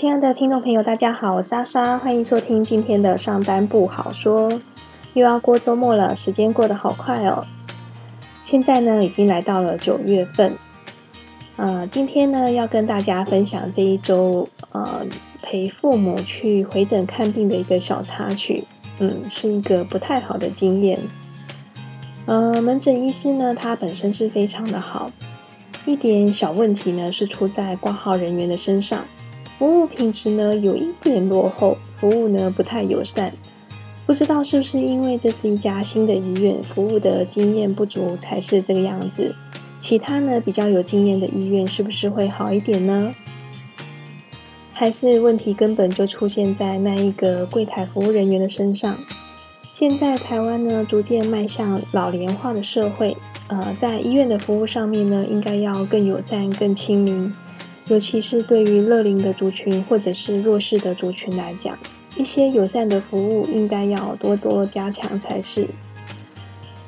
亲爱的听众朋友，大家好，我是莎莎，欢迎收听今天的上班不好说。又要过周末了，时间过得好快哦。现在呢，已经来到了九月份。呃，今天呢，要跟大家分享这一周呃陪父母去回诊看病的一个小插曲。嗯，是一个不太好的经验。呃，门诊医师呢，他本身是非常的好，一点小问题呢是出在挂号人员的身上，服务品质呢有一点落后，服务呢不太友善。不知道是不是因为这是一家新的医院，服务的经验不足才是这个样子？其他呢比较有经验的医院是不是会好一点呢？还是问题根本就出现在那一个柜台服务人员的身上？现在台湾呢逐渐迈向老龄化的社会，呃，在医院的服务上面呢，应该要更友善、更亲民，尤其是对于乐龄的族群或者是弱势的族群来讲。一些友善的服务应该要多多加强才是。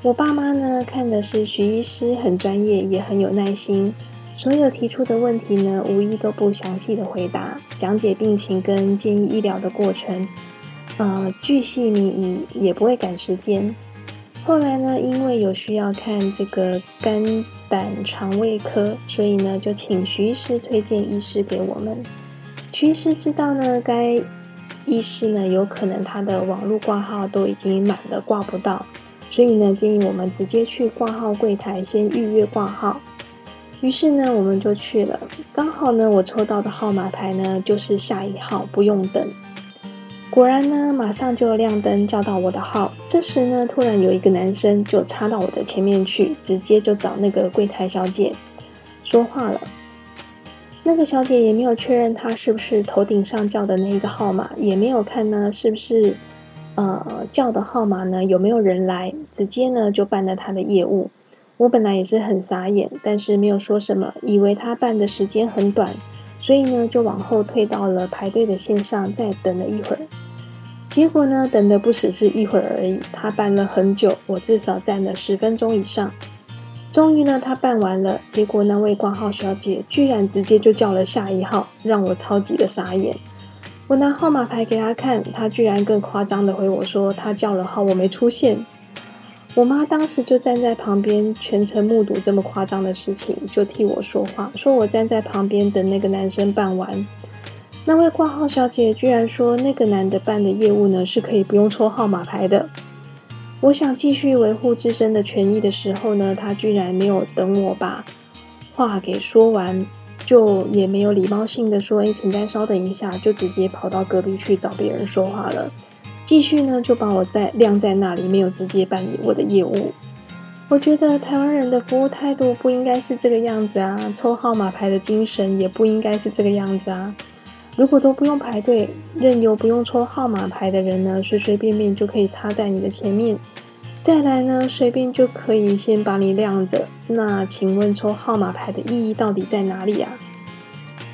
我爸妈呢看的是徐医师，很专业，也很有耐心。所有提出的问题呢，无一都不详细的回答，讲解病情跟建议医疗的过程，呃，巨细靡遗，也不会赶时间。后来呢，因为有需要看这个肝胆肠胃科，所以呢，就请徐医师推荐医师给我们。徐医师知道呢，该。医师呢，有可能他的网络挂号都已经满了，挂不到，所以呢，建议我们直接去挂号柜台先预约挂号。于是呢，我们就去了。刚好呢，我抽到的号码牌呢，就是下一号，不用等。果然呢，马上就亮灯叫到我的号。这时呢，突然有一个男生就插到我的前面去，直接就找那个柜台小姐说话了。那个小姐也没有确认他是不是头顶上叫的那一个号码，也没有看呢是不是呃叫的号码呢有没有人来，直接呢就办了他的业务。我本来也是很傻眼，但是没有说什么，以为他办的时间很短，所以呢就往后退到了排队的线上，再等了一会儿。结果呢等的不只是一会儿而已，他办了很久，我至少站了十分钟以上。终于呢，他办完了，结果那位挂号小姐居然直接就叫了下一号，让我超级的傻眼。我拿号码牌给他看，他居然更夸张的回我说他叫了号，我没出现。我妈当时就站在旁边，全程目睹这么夸张的事情，就替我说话，说我站在旁边等那个男生办完。那位挂号小姐居然说那个男的办的业务呢是可以不用抽号码牌的。我想继续维护自身的权益的时候呢，他居然没有等我把话给说完，就也没有礼貌性的说：“哎，请再稍等一下。”就直接跑到隔壁去找别人说话了。继续呢，就把我在晾在那里，没有直接办理我的业务。我觉得台湾人的服务态度不应该是这个样子啊，抽号码牌的精神也不应该是这个样子啊。如果都不用排队，任由不用抽号码牌的人呢，随随便便就可以插在你的前面。再来呢，随便就可以先把你晾着。那请问抽号码牌的意义到底在哪里啊？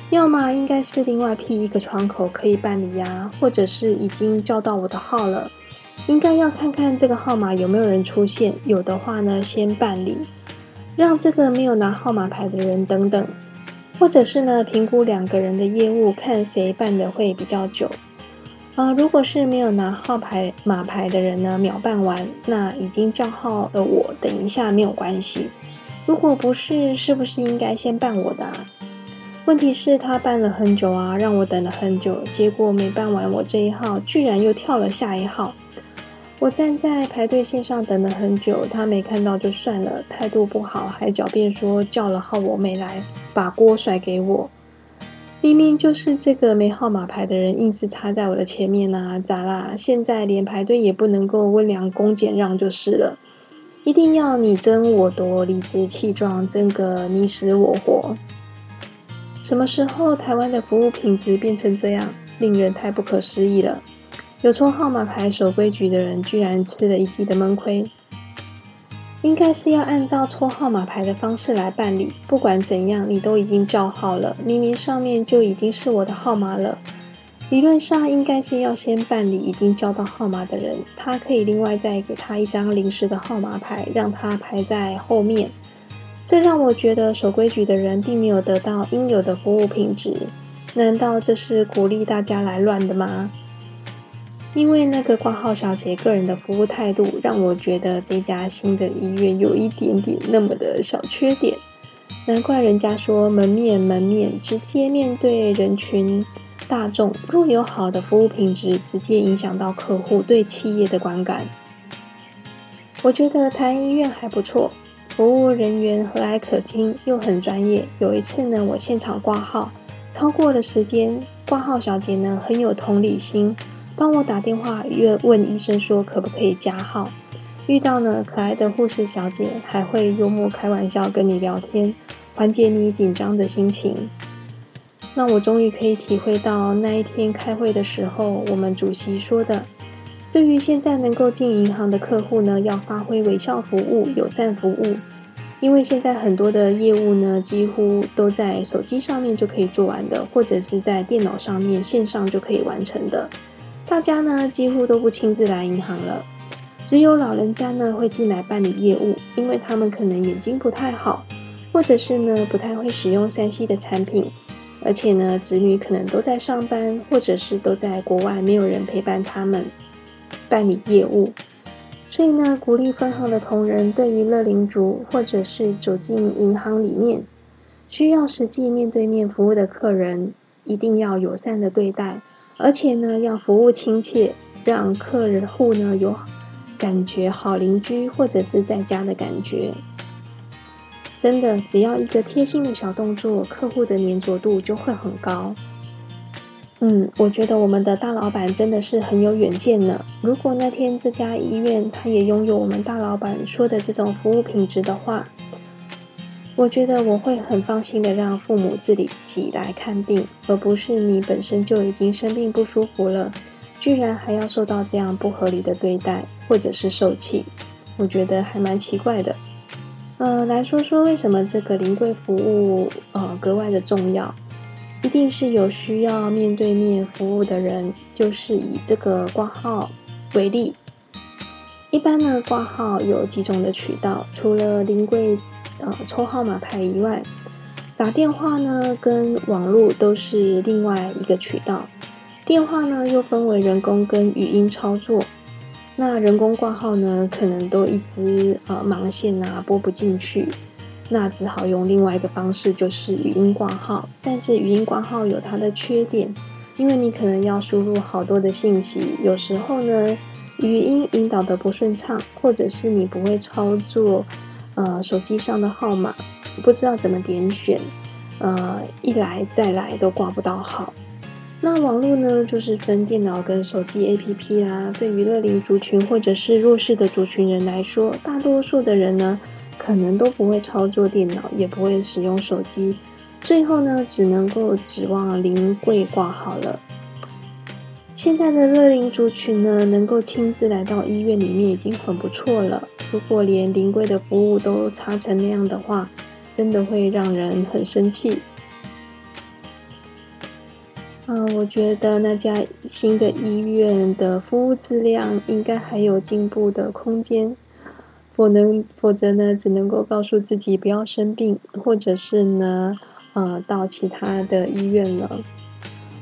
要么应该是另外辟一个窗口可以办理呀，或者是已经叫到我的号了，应该要看看这个号码有没有人出现，有的话呢，先办理，让这个没有拿号码牌的人等等。或者是呢，评估两个人的业务，看谁办的会比较久。啊，如果是没有拿号牌码牌的人呢，秒办完，那已经叫号的我等一下没有关系。如果不是，是不是应该先办我的？啊？问题是，他办了很久啊，让我等了很久，结果没办完我这一号，居然又跳了下一号。我站在排队线上等了很久，他没看到就算了，态度不好，还狡辩说叫了号我没来，把锅甩给我。明明就是这个没号码牌的人，硬是插在我的前面啊，咋啦？现在连排队也不能够温良恭俭让就是了，一定要你争我夺，理直气壮，争个你死我活。什么时候台湾的服务品质变成这样，令人太不可思议了。有抽号码牌守规矩的人，居然吃了一记的闷亏。应该是要按照抽号码牌的方式来办理。不管怎样，你都已经叫号了，明明上面就已经是我的号码了。理论上应该是要先办理已经叫到号码的人，他可以另外再给他一张临时的号码牌，让他排在后面。这让我觉得守规矩的人并没有得到应有的服务品质。难道这是鼓励大家来乱的吗？因为那个挂号小姐个人的服务态度，让我觉得这家新的医院有一点点那么的小缺点。难怪人家说门面门面，直接面对人群大众，若有好的服务品质，直接影响到客户对企业的观感。我觉得台医院还不错，服务人员和蔼可亲，又很专业。有一次呢，我现场挂号超过了时间，挂号小姐呢很有同理心。帮我打电话约问医生说可不可以加号。遇到呢可爱的护士小姐，还会幽默开玩笑跟你聊天，缓解你紧张的心情。那我终于可以体会到那一天开会的时候，我们主席说的，对于现在能够进银行的客户呢，要发挥微笑服务、友善服务，因为现在很多的业务呢，几乎都在手机上面就可以做完的，或者是在电脑上面线上就可以完成的。大家呢几乎都不亲自来银行了，只有老人家呢会进来办理业务，因为他们可能眼睛不太好，或者是呢不太会使用山西的产品，而且呢子女可能都在上班，或者是都在国外，没有人陪伴他们办理业务，所以呢鼓励分行的同仁对于乐龄族或者是走进银行里面需要实际面对面服务的客人，一定要友善的对待。而且呢，要服务亲切，让客人户呢有感觉好邻居或者是在家的感觉。真的，只要一个贴心的小动作，客户的粘着度就会很高。嗯，我觉得我们的大老板真的是很有远见呢。如果那天这家医院他也拥有我们大老板说的这种服务品质的话，我觉得我会很放心的让父母自己来看病，而不是你本身就已经生病不舒服了，居然还要受到这样不合理的对待，或者是受气，我觉得还蛮奇怪的。呃，来说说为什么这个临柜服务呃格外的重要，一定是有需要面对面服务的人，就是以这个挂号为例。一般呢，挂号有几种的渠道，除了临柜。呃，抽号码牌以外，打电话呢跟网络都是另外一个渠道。电话呢又分为人工跟语音操作。那人工挂号呢，可能都一直呃忙线啊拨不进去，那只好用另外一个方式，就是语音挂号。但是语音挂号有它的缺点，因为你可能要输入好多的信息，有时候呢语音引导的不顺畅，或者是你不会操作。呃，手机上的号码不知道怎么点选，呃，一来再来都挂不到号。那网络呢，就是分电脑跟手机 APP 啦。对于乐龄族群或者是弱势的族群人来说，大多数的人呢，可能都不会操作电脑，也不会使用手机，最后呢，只能够指望临柜挂号了。现在的乐龄族群呢，能够亲自来到医院里面已经很不错了。如果连临柜的服务都差成那样的话，真的会让人很生气。嗯，我觉得那家新的医院的服务质量应该还有进步的空间，否能否则呢，只能够告诉自己不要生病，或者是呢，呃，到其他的医院了。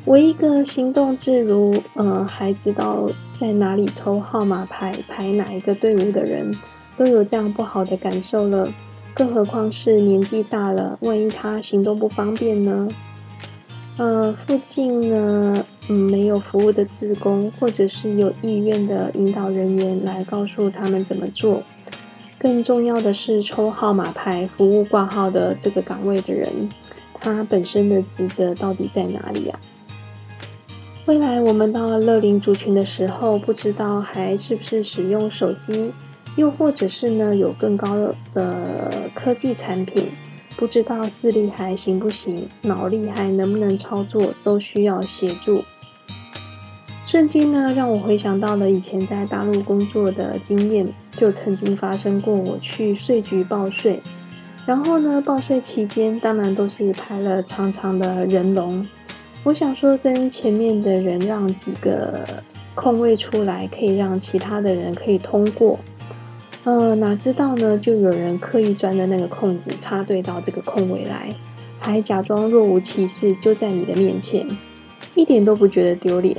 我一个行动自如，呃，还知道在哪里抽号码牌、排哪一个队伍的人。都有这样不好的感受了，更何况是年纪大了，万一他行动不方便呢？呃，附近呢，嗯，没有服务的职工，或者是有意愿的引导人员来告诉他们怎么做。更重要的是，抽号码牌、服务挂号的这个岗位的人，他本身的职责到底在哪里啊？未来我们到乐龄族群的时候，不知道还是不是使用手机？又或者是呢，有更高的科技产品，不知道视力还行不行，脑力还能不能操作，都需要协助。瞬间呢，让我回想到了以前在大陆工作的经验，就曾经发生过我去税局报税，然后呢，报税期间当然都是排了长长的人龙。我想说，跟前面的人让几个空位出来，可以让其他的人可以通过。呃，哪知道呢？就有人刻意钻的那个空子插队到这个空位来，还假装若无其事就在你的面前，一点都不觉得丢脸。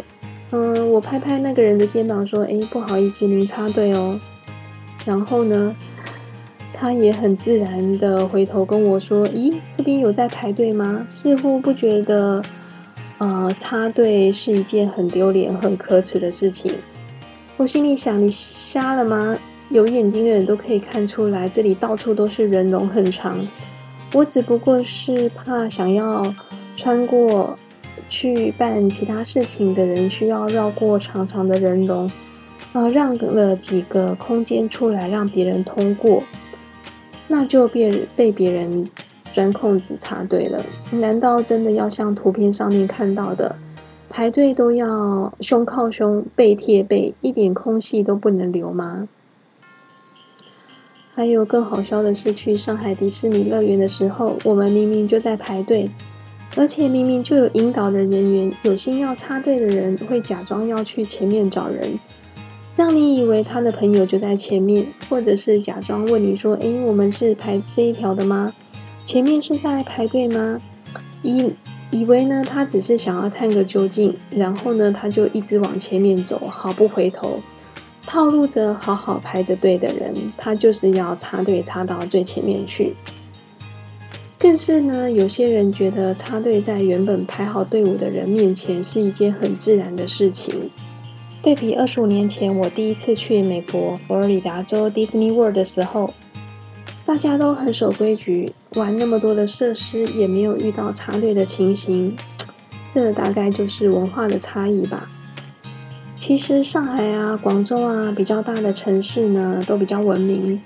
嗯，我拍拍那个人的肩膀说：“哎，不好意思，您插队哦。”然后呢，他也很自然的回头跟我说：“咦，这边有在排队吗？”似乎不觉得，呃，插队是一件很丢脸、很可耻的事情。我心里想：“你瞎了吗？有眼睛的人都可以看出来，这里到处都是人龙很长。我只不过是怕想要穿过。”去办其他事情的人需要绕过长长的人龙，啊，让了几个空间出来让别人通过，那就被被别人钻空子插队了。难道真的要像图片上面看到的，排队都要胸靠胸、背贴背，一点空隙都不能留吗？还有更好笑的是，去上海迪士尼乐园的时候，我们明明就在排队。而且明明就有引导的人员，有心要插队的人会假装要去前面找人，让你以为他的朋友就在前面，或者是假装问你说：“诶，我们是排这一条的吗？前面是在排队吗？”以以为呢，他只是想要探个究竟，然后呢，他就一直往前面走，毫不回头，套路着好好排着队的人，他就是要插队插到最前面去。更是呢，有些人觉得插队在原本排好队伍的人面前是一件很自然的事情。对比二十五年前我第一次去美国佛罗里达州 Disney World 的时候，大家都很守规矩，玩那么多的设施也没有遇到插队的情形。这大概就是文化的差异吧。其实上海啊、广州啊比较大的城市呢，都比较文明。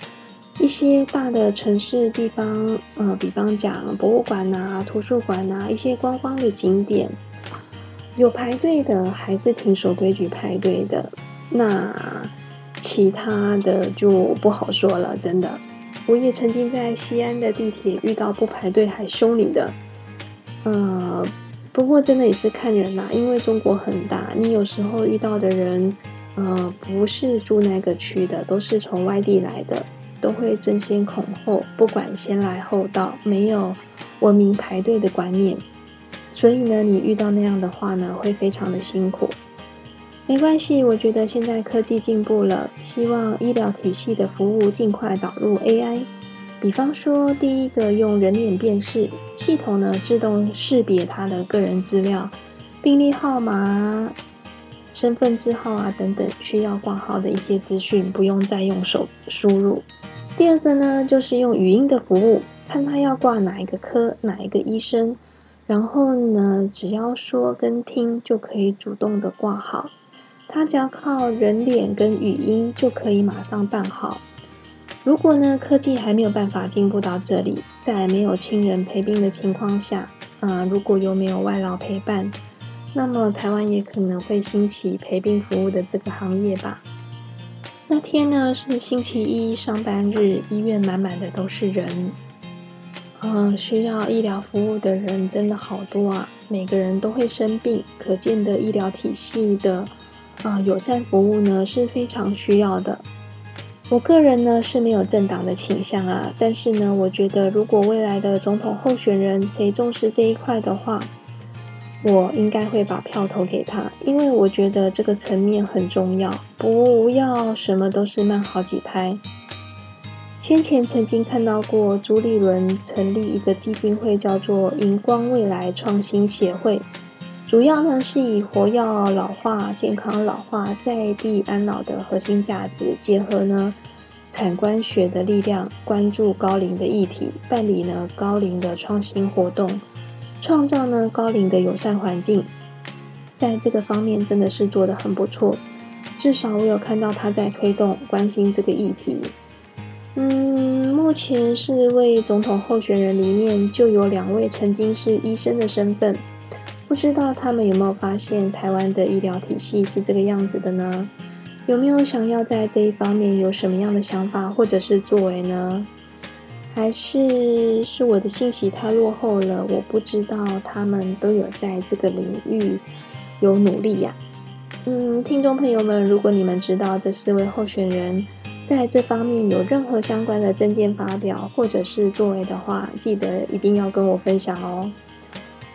一些大的城市地方，呃，比方讲博物馆呐、图书馆呐，一些观光的景点，有排队的，还是挺守规矩排队的。那其他的就不好说了，真的。我也曾经在西安的地铁遇到不排队还凶你的，呃，不过真的也是看人啦，因为中国很大，你有时候遇到的人，呃，不是住那个区的，都是从外地来的。都会争先恐后，不管先来后到，没有文明排队的观念，所以呢，你遇到那样的话呢，会非常的辛苦。没关系，我觉得现在科技进步了，希望医疗体系的服务尽快导入 AI。比方说，第一个用人脸辨识系统呢，自动识别他的个人资料、病历号码、身份证号啊等等需要挂号的一些资讯，不用再用手输入。第二个呢，就是用语音的服务，看他要挂哪一个科、哪一个医生，然后呢，只要说跟听就可以主动的挂号。他只要靠人脸跟语音就可以马上办好。如果呢，科技还没有办法进步到这里，在没有亲人陪病的情况下，啊，如果又没有外劳陪伴，那么台湾也可能会兴起陪病服务的这个行业吧。那天呢是星期一上班日，医院满满的都是人，嗯，需要医疗服务的人真的好多啊，每个人都会生病，可见的医疗体系的啊友善服务呢是非常需要的。我个人呢是没有政党的倾向啊，但是呢，我觉得如果未来的总统候选人谁重视这一块的话。我应该会把票投给他，因为我觉得这个层面很重要。不要什么都是慢好几拍。先前曾经看到过朱立伦成立一个基金会，叫做荧光未来创新协会，主要呢是以活药老化、健康老化、在地安老的核心价值，结合呢产官学的力量，关注高龄的议题，办理呢高龄的创新活动。创造呢高龄的友善环境，在这个方面真的是做得很不错。至少我有看到他在推动关心这个议题。嗯，目前四位总统候选人里面就有两位曾经是医生的身份，不知道他们有没有发现台湾的医疗体系是这个样子的呢？有没有想要在这一方面有什么样的想法或者是作为呢？还是是我的信息太落后了，我不知道他们都有在这个领域有努力呀。嗯，听众朋友们，如果你们知道这四位候选人在这方面有任何相关的证件发表或者是作为的话，记得一定要跟我分享哦。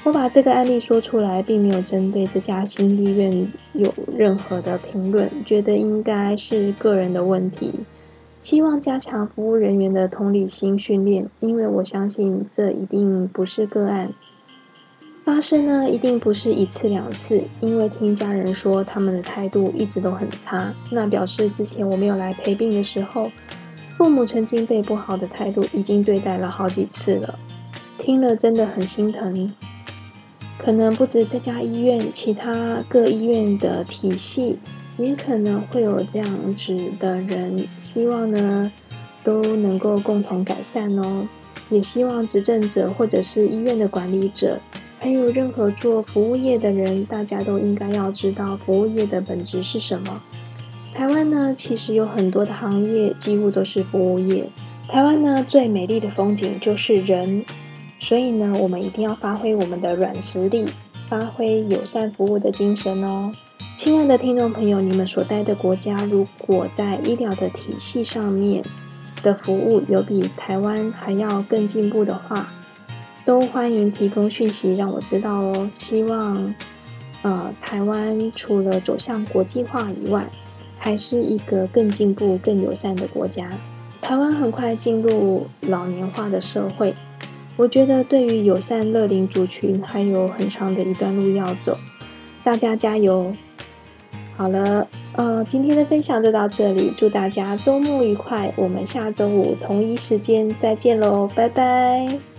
我把这个案例说出来，并没有针对这家新医院有任何的评论，觉得应该是个人的问题。希望加强服务人员的同理心训练，因为我相信这一定不是个案发生呢，一定不是一次两次。因为听家人说他们的态度一直都很差，那表示之前我没有来陪病的时候，父母曾经被不好的态度已经对待了好几次了。听了真的很心疼。可能不止这家医院，其他各医院的体系也可能会有这样子的人。希望呢都能够共同改善哦。也希望执政者或者是医院的管理者，还有任何做服务业的人，大家都应该要知道服务业的本质是什么。台湾呢，其实有很多的行业几乎都是服务业。台湾呢，最美丽的风景就是人。所以呢，我们一定要发挥我们的软实力，发挥友善服务的精神哦。亲爱的听众朋友，你们所待的国家，如果在医疗的体系上面的服务有比台湾还要更进步的话，都欢迎提供讯息让我知道哦。希望，呃，台湾除了走向国际化以外，还是一个更进步、更友善的国家。台湾很快进入老年化的社会。我觉得对于友善乐龄族群还有很长的一段路要走，大家加油！好了，呃，今天的分享就到这里，祝大家周末愉快，我们下周五同一时间再见喽，拜拜。